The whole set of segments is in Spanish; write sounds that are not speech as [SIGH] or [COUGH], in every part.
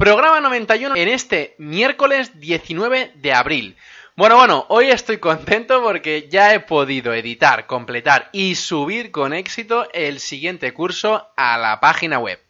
Programa 91 en este miércoles 19 de abril. Bueno, bueno, hoy estoy contento porque ya he podido editar, completar y subir con éxito el siguiente curso a la página web.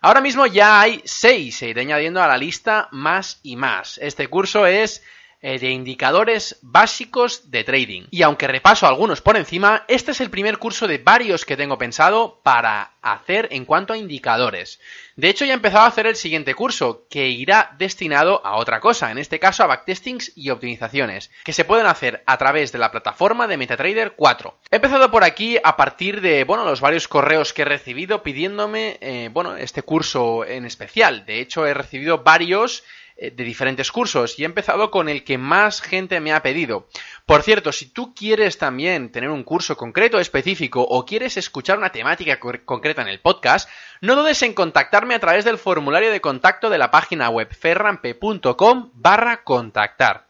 Ahora mismo ya hay 6, se iré añadiendo a la lista más y más. Este curso es de indicadores básicos de trading. Y aunque repaso algunos por encima, este es el primer curso de varios que tengo pensado para hacer en cuanto a indicadores. De hecho, ya he empezado a hacer el siguiente curso, que irá destinado a otra cosa, en este caso a backtestings y optimizaciones, que se pueden hacer a través de la plataforma de MetaTrader 4. He empezado por aquí a partir de, bueno, los varios correos que he recibido pidiéndome, eh, bueno, este curso en especial. De hecho, he recibido varios eh, de diferentes cursos y he empezado con el que más gente me ha pedido. Por cierto, si tú quieres también tener un curso concreto específico o quieres escuchar una temática concreta en el podcast, no dudes en contactarme a través del formulario de contacto de la página web ferrampe.com barra contactar.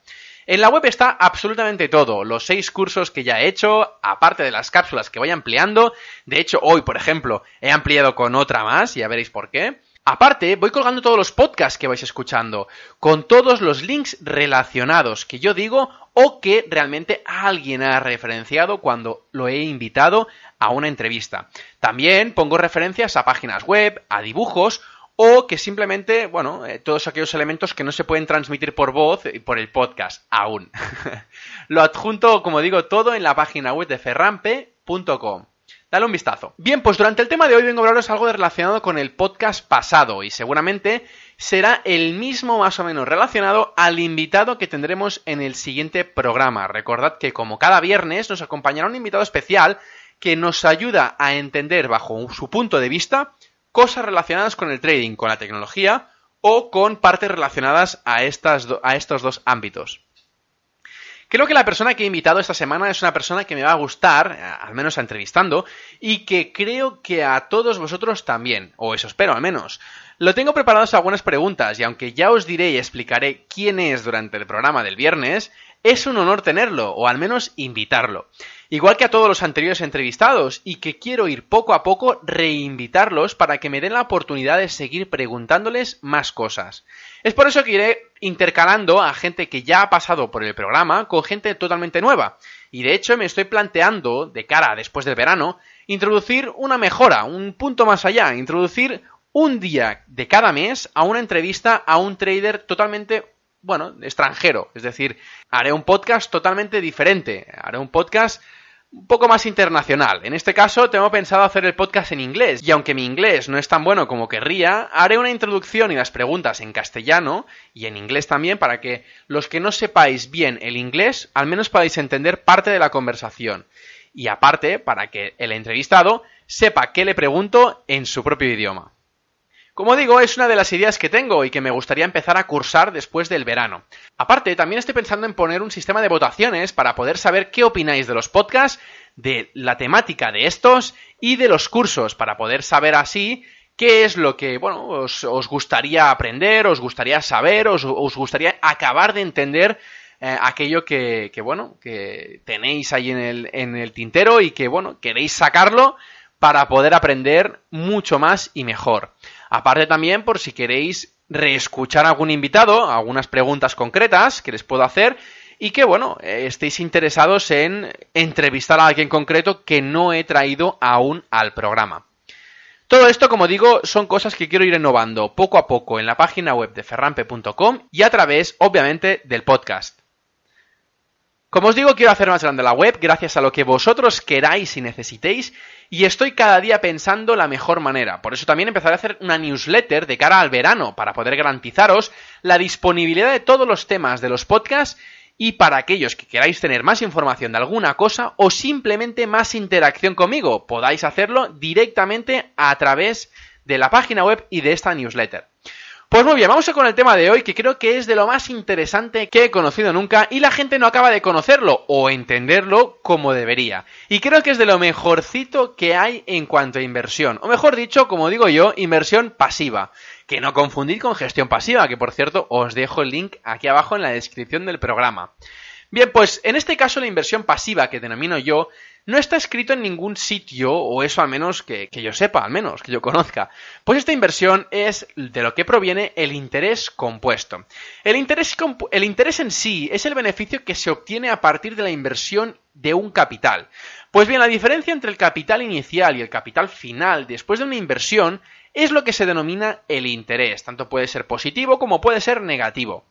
En la web está absolutamente todo, los seis cursos que ya he hecho, aparte de las cápsulas que voy ampliando. De hecho, hoy, por ejemplo, he ampliado con otra más, ya veréis por qué. Aparte, voy colgando todos los podcasts que vais escuchando, con todos los links relacionados que yo digo o que realmente alguien ha referenciado cuando lo he invitado a una entrevista. También pongo referencias a páginas web, a dibujos o que simplemente, bueno, eh, todos aquellos elementos que no se pueden transmitir por voz y por el podcast aún. [LAUGHS] lo adjunto, como digo, todo en la página web de ferrampe.com. Dale un vistazo. Bien, pues durante el tema de hoy vengo a hablaros algo relacionado con el podcast pasado y seguramente será el mismo más o menos relacionado al invitado que tendremos en el siguiente programa. Recordad que como cada viernes nos acompañará un invitado especial que nos ayuda a entender bajo su punto de vista cosas relacionadas con el trading, con la tecnología o con partes relacionadas a, estos dos ámbitos. Creo que la persona que he invitado esta semana es una persona que me va a gustar, eh, al menos entrevistando, y que creo que a todos vosotros también, o eso espero al menos. Lo tengo preparadas algunas preguntas y aunque ya os diré y explicaré quién es durante el programa del viernes, es un honor tenerlo, o al menos invitarlo. Igual que a todos los anteriores entrevistados, y que quiero ir poco a poco reinvitarlos para que me den la oportunidad de seguir preguntándoles más cosas. Es por eso que iré intercalando a gente que ya ha pasado por el programa con gente totalmente nueva. Y de hecho me estoy planteando, de cara después del verano, introducir una mejora, un punto más allá, introducir un día de cada mes a una entrevista a un trader totalmente bueno, extranjero. Es decir, haré un podcast totalmente diferente. Haré un podcast un poco más internacional. En este caso, tengo pensado hacer el podcast en inglés. Y aunque mi inglés no es tan bueno como querría, haré una introducción y las preguntas en castellano y en inglés también para que los que no sepáis bien el inglés, al menos podáis entender parte de la conversación. Y aparte, para que el entrevistado sepa qué le pregunto en su propio idioma. Como digo, es una de las ideas que tengo y que me gustaría empezar a cursar después del verano. Aparte, también estoy pensando en poner un sistema de votaciones para poder saber qué opináis de los podcasts, de la temática de estos y de los cursos, para poder saber así qué es lo que, bueno, os, gustaría aprender, os gustaría saber, os, gustaría acabar de entender eh, aquello que, que, bueno, que tenéis ahí en el, en el tintero y que, bueno, queréis sacarlo para poder aprender mucho más y mejor. Aparte también por si queréis reescuchar a algún invitado, algunas preguntas concretas que les puedo hacer y que, bueno, estéis interesados en entrevistar a alguien concreto que no he traído aún al programa. Todo esto, como digo, son cosas que quiero ir innovando poco a poco en la página web de ferrampe.com y a través, obviamente, del podcast. Como os digo, quiero hacer más grande la web gracias a lo que vosotros queráis y necesitéis y estoy cada día pensando la mejor manera. Por eso también empezaré a hacer una newsletter de cara al verano para poder garantizaros la disponibilidad de todos los temas de los podcasts y para aquellos que queráis tener más información de alguna cosa o simplemente más interacción conmigo, podáis hacerlo directamente a través de la página web y de esta newsletter. Pues muy bien, vamos con el tema de hoy, que creo que es de lo más interesante que he conocido nunca y la gente no acaba de conocerlo o entenderlo como debería. Y creo que es de lo mejorcito que hay en cuanto a inversión, o mejor dicho, como digo yo, inversión pasiva. Que no confundir con gestión pasiva, que por cierto os dejo el link aquí abajo en la descripción del programa. Bien, pues en este caso la inversión pasiva que denomino yo no está escrito en ningún sitio, o eso al menos que, yo sepa, al menos que yo conozca. Pues esta inversión es de lo que proviene el interés compuesto. El interés, el interés en sí es el beneficio que se obtiene a partir de la inversión de un capital. Pues bien, la diferencia entre el capital inicial y el capital final después de una inversión es lo que se denomina el interés. Tanto puede ser positivo como puede ser negativo.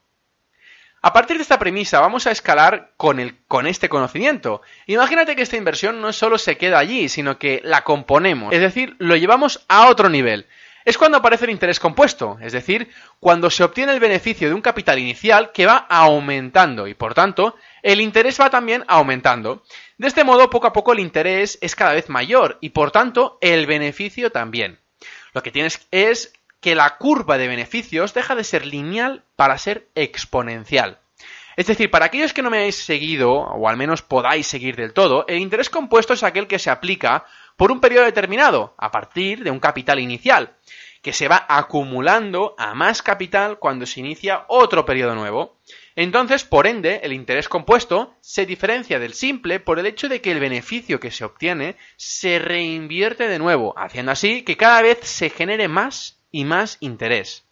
A partir de esta premisa vamos a escalar con, el, con este conocimiento. Imagínate que esta inversión no solo se queda allí, sino que la componemos, es decir, lo llevamos a otro nivel. Es cuando aparece el interés compuesto, es decir, cuando se obtiene el beneficio de un capital inicial que va aumentando y por tanto el interés va también aumentando. De este modo, poco a poco el interés es cada vez mayor y por tanto el beneficio también. Lo que tienes es que la curva de beneficios deja de ser lineal para ser exponencial. Es decir, para aquellos que no me hayáis seguido, o al menos podáis seguir del todo, el interés compuesto es aquel que se aplica por un periodo determinado, a partir de un capital inicial, que se va acumulando a más capital cuando se inicia otro periodo nuevo. Entonces, por ende, el interés compuesto se diferencia del simple por el hecho de que el beneficio que se obtiene se reinvierte de nuevo, haciendo así que cada vez se genere más y más interés.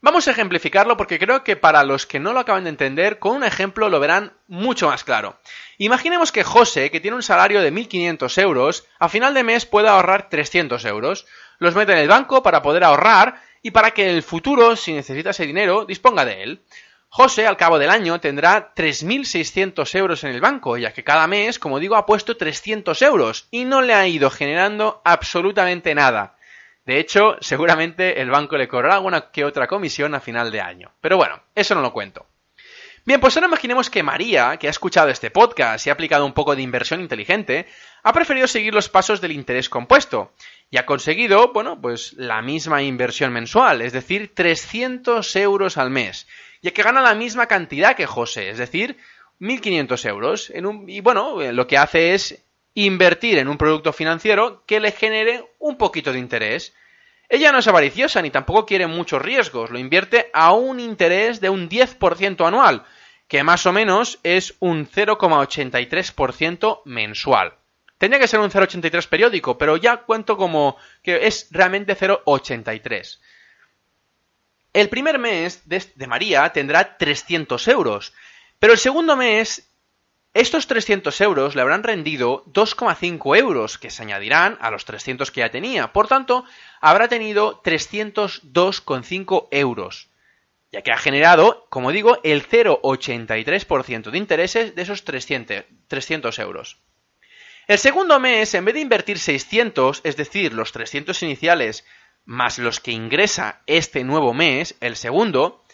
Vamos a ejemplificarlo porque creo que para los que no lo acaban de entender, con un ejemplo lo verán mucho más claro. Imaginemos que José, que tiene un salario de 1.500 euros, a final de mes puede ahorrar 300 euros. Los mete en el banco para poder ahorrar y para que en el futuro, si necesita ese dinero, disponga de él. José, al cabo del año, tendrá 3.600 euros en el banco, ya que cada mes, como digo, ha puesto 300 euros y no le ha ido generando absolutamente nada. De hecho, seguramente el banco le cobrará alguna que otra comisión a final de año. Pero bueno, eso no lo cuento. Bien, pues ahora imaginemos que María, que ha escuchado este podcast y ha aplicado un poco de inversión inteligente, ha preferido seguir los pasos del interés compuesto y ha conseguido, bueno, pues la misma inversión mensual, es decir, 300 euros al mes ya que gana la misma cantidad que José, es decir, 1.500 euros. En un, y bueno, eh, lo que hace es invertir en un producto financiero que le genere un poquito de interés. Ella no es avariciosa ni tampoco quiere muchos riesgos, lo invierte a un interés de un 10% anual, que más o menos es un 0,83% mensual. Tendría que ser un 0,83 periódico, pero ya cuento como que es realmente 0,83. El primer mes de, María tendrá 300 euros, pero el segundo mes estos 300 euros le habrán rendido 2,5 euros, que se añadirán a los 300 que ya tenía. Por tanto, habrá tenido 302,5 euros, ya que ha generado, como digo, el 0,83% de intereses de esos 300, 300 euros. El segundo mes, en vez de invertir 600, es decir, los 300 iniciales más los que ingresa este nuevo mes, el segundo,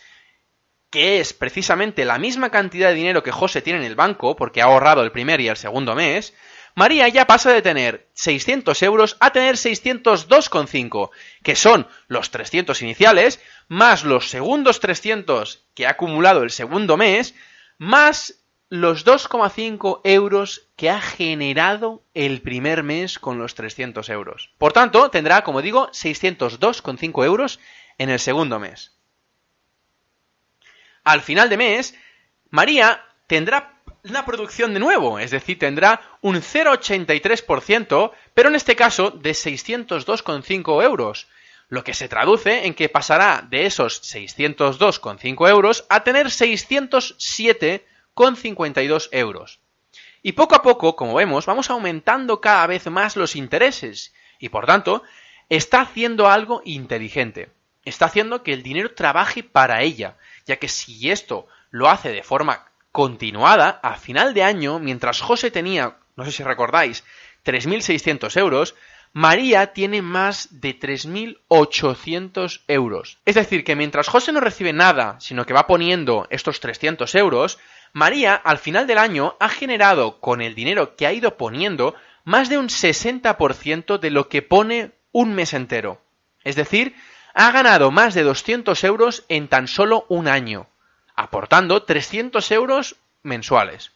que es precisamente la misma cantidad de dinero que José tiene en el banco, porque ha ahorrado el primer y el segundo mes, María ya pasa de tener 600 euros a tener 602,5, que son los 300 iniciales, más los segundos 300 que ha acumulado el segundo mes, más los 2,5 euros que ha generado el primer mes con los 300 euros. Por tanto, tendrá, como digo, 602,5 euros en el segundo mes. Al final de mes, María tendrá una producción de nuevo, es decir, tendrá un 0,83%, pero en este caso de 602,5 euros, lo que se traduce en que pasará de esos 602,5 euros a tener 607 con 52 euros. Y poco a poco, como vemos, vamos aumentando cada vez más los intereses y por tanto está haciendo algo inteligente. Está haciendo que el dinero trabaje para ella, ya que si esto lo hace de forma continuada, a final de año, mientras José tenía, no sé si recordáis, 3.600 euros, María tiene más de 3.800 euros. Es decir, que mientras José no recibe nada, sino que va poniendo estos 300 euros, María al final del año ha generado con el dinero que ha ido poniendo más de un 60% de lo que pone un mes entero. Es decir, ha ganado más de 200 euros en tan solo un año, aportando 300 euros mensuales.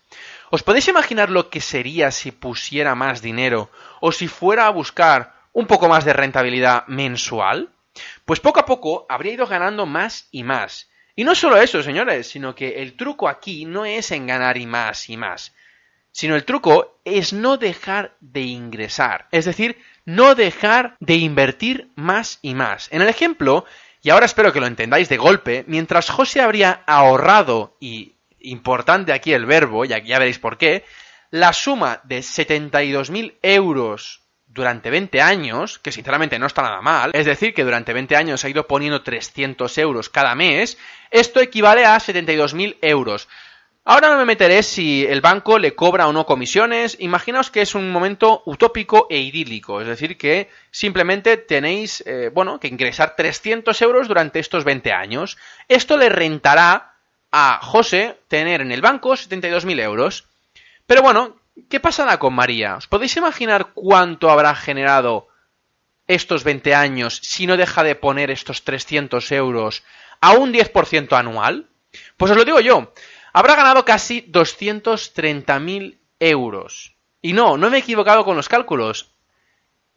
¿Os podéis imaginar lo que sería si pusiera más dinero o si fuera a buscar un poco más de rentabilidad mensual? Pues poco a poco habría ido ganando más y más. Y no solo eso, señores, sino que el truco aquí no es en ganar y más y más, sino el truco es no dejar de ingresar, es decir, no dejar de invertir más y más. En el ejemplo, y ahora espero que lo entendáis de golpe, mientras José habría ahorrado, y importante aquí el verbo, y aquí ya veréis por qué, la suma de 72.000 euros durante 20 años, que sinceramente no está nada mal, es decir, que durante 20 años ha ido poniendo 300 euros cada mes, esto equivale a 72.000 euros. Ahora no me meteré si el banco le cobra o no comisiones. Imaginaos que es un momento utópico e idílico, es decir, que simplemente tenéis, eh, bueno, que ingresar 300 euros durante estos 20 años. Esto le rentará a José tener en el banco 72.000 euros. Pero bueno, ¿qué pasará con María? ¿Os podéis imaginar cuánto habrá generado estos 20 años si no deja de poner estos 300 euros a un 10% anual? Pues os lo digo yo habrá ganado casi 230.000 euros. Y no, no me he equivocado con los cálculos.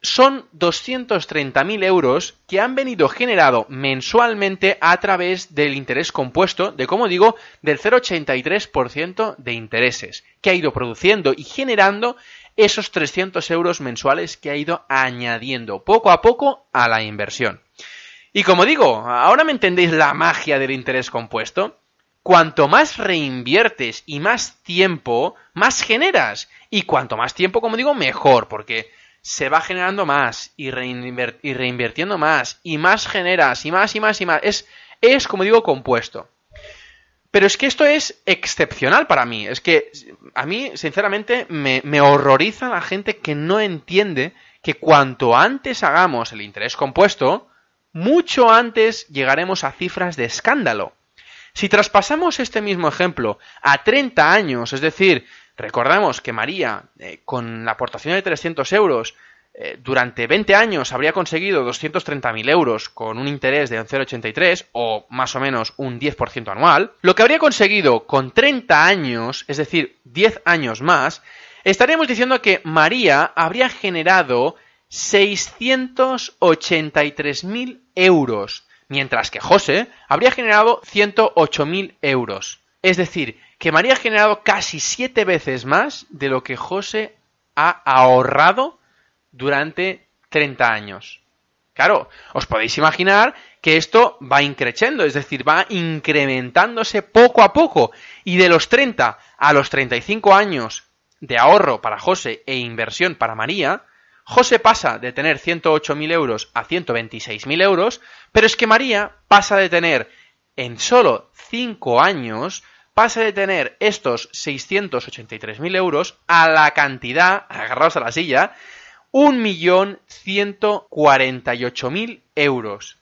Son 230.000 euros que han venido generado mensualmente a través del interés compuesto, de como digo, del 0,83% de intereses, que ha ido produciendo y generando esos 300 euros mensuales que ha ido añadiendo poco a poco a la inversión. Y como digo, ahora me entendéis la magia del interés compuesto cuanto más reinviertes y más tiempo, más generas. Y cuanto más tiempo, como digo, mejor, porque se va generando más y, reinvirtiendo más y más generas y más y más y más. Es, es, como digo, compuesto. Pero es que esto es excepcional para mí. Es que a mí, sinceramente, me, me horroriza la gente que no entiende que cuanto antes hagamos el interés compuesto, mucho antes llegaremos a cifras de escándalo. Si traspasamos este mismo ejemplo a 30 años, es decir, recordamos que María, eh, con la aportación de 300 euros, eh, durante 20 años habría conseguido 230.000 euros con un interés de 0,83 o más o menos un 10% anual, lo que habría conseguido con 30 años, es decir, 10 años más, estaríamos diciendo que María habría generado 683.000 euros mientras que José habría generado 108.000 euros. Es decir, que María ha generado casi siete veces más de lo que José ha ahorrado durante 30 años. Claro, os podéis imaginar que esto va increciendo, es decir, va incrementándose poco a poco. Y de los 30 a los 35 años de ahorro para José e inversión para María, José pasa de tener 108.000 euros a 126.000 euros, pero es que María pasa de tener en solo 5 años, pasa de tener estos 683.000 euros a la cantidad, agarrados a la silla, 1.148.000 euros.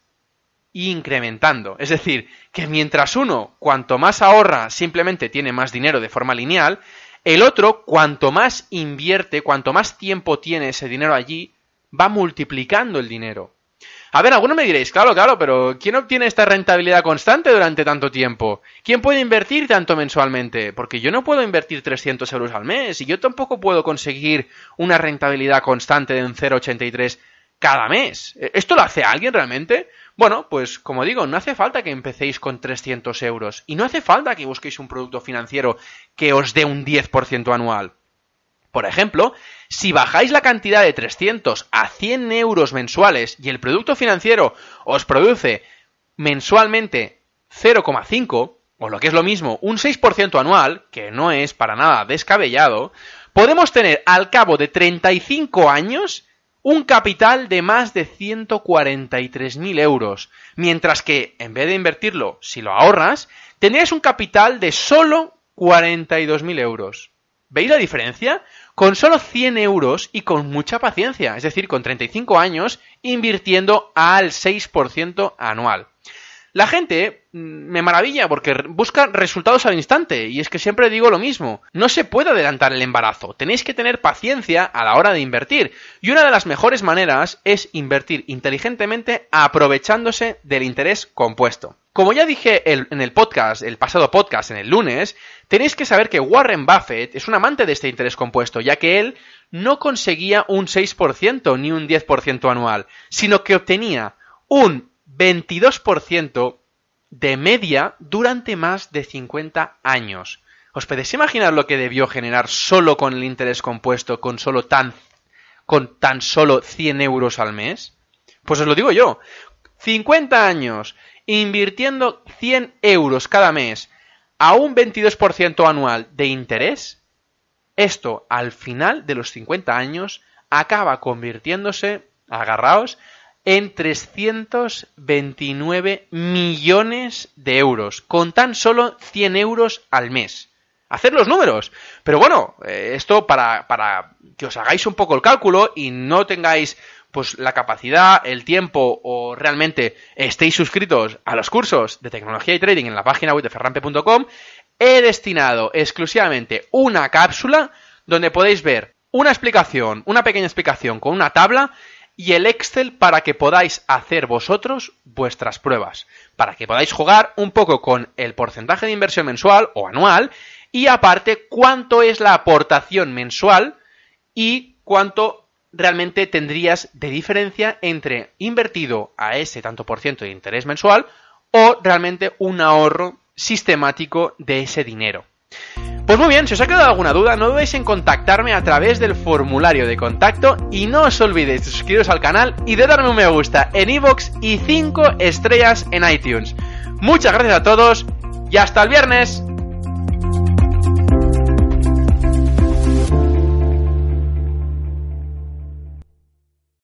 Incrementando. Es decir, que mientras uno, cuanto más ahorra, simplemente tiene más dinero de forma lineal, el otro, cuanto más invierte, cuanto más tiempo tiene ese dinero allí, va multiplicando el dinero. A ver, algunos me diréis, claro, claro, pero ¿quién obtiene esta rentabilidad constante durante tanto tiempo? ¿Quién puede invertir tanto mensualmente? Porque yo no puedo invertir 300 euros al mes y yo tampoco puedo conseguir una rentabilidad constante de un 0,83 cada mes. ¿Esto lo hace alguien realmente? Bueno, pues como digo, no hace falta que empecéis con 300 euros y no hace falta que busquéis un producto financiero que os dé un 10% anual. Por ejemplo, si bajáis la cantidad de 300 a 100 euros mensuales y el producto financiero os produce mensualmente 0,5, o lo que es lo mismo, un 6% anual, que no es para nada descabellado, podemos tener al cabo de 35 años un capital de más de 143.000 euros, mientras que en vez de invertirlo, si lo ahorras, tendrías un capital de solo 42.000 euros. ¿Veis la diferencia? Con solo 100 euros y con mucha paciencia, es decir, con 35 años, invirtiendo al 6% anual. La gente mm, me maravilla porque busca resultados al instante y es que siempre digo lo mismo, no se puede adelantar el embarazo, tenéis que tener paciencia a la hora de invertir y una de las mejores maneras es invertir inteligentemente aprovechándose del interés compuesto. Como ya dije en el podcast, el pasado podcast, en el lunes, tenéis que saber que Warren Buffett es un amante de este interés compuesto, ya que él no conseguía un 6% ni un 10% anual, sino que obtenía un 22% de media durante más de 50 años. ¿Os podéis imaginar lo que debió generar solo con el interés compuesto, con solo tan, con tan solo 100 euros al mes? Pues os lo digo yo. 50 años invirtiendo 100 euros cada mes a un 22% anual de interés, esto al final de los 50 años acaba convirtiéndose, agarraos, en 329 millones de euros, con tan solo 100 euros al mes. Hacer los números. Pero bueno, eh, esto para, para que os hagáis un poco el cálculo y no tengáis pues la capacidad, el tiempo o realmente estéis suscritos a los cursos de tecnología y trading en la página web de ferrampe.com, he destinado exclusivamente una cápsula donde podéis ver una explicación, una pequeña explicación con una tabla y el Excel para que podáis hacer vosotros vuestras pruebas, para que podáis jugar un poco con el porcentaje de inversión mensual o anual y aparte cuánto es la aportación mensual y cuánto realmente tendrías de diferencia entre invertido a ese tanto por ciento de interés mensual o realmente un ahorro sistemático de ese dinero. Pues muy bien, si os ha quedado alguna duda, no dudéis en contactarme a través del formulario de contacto y no os olvidéis de suscribiros al canal y de darme un me gusta en iVoox y 5 estrellas en iTunes. Muchas gracias a todos y hasta el viernes.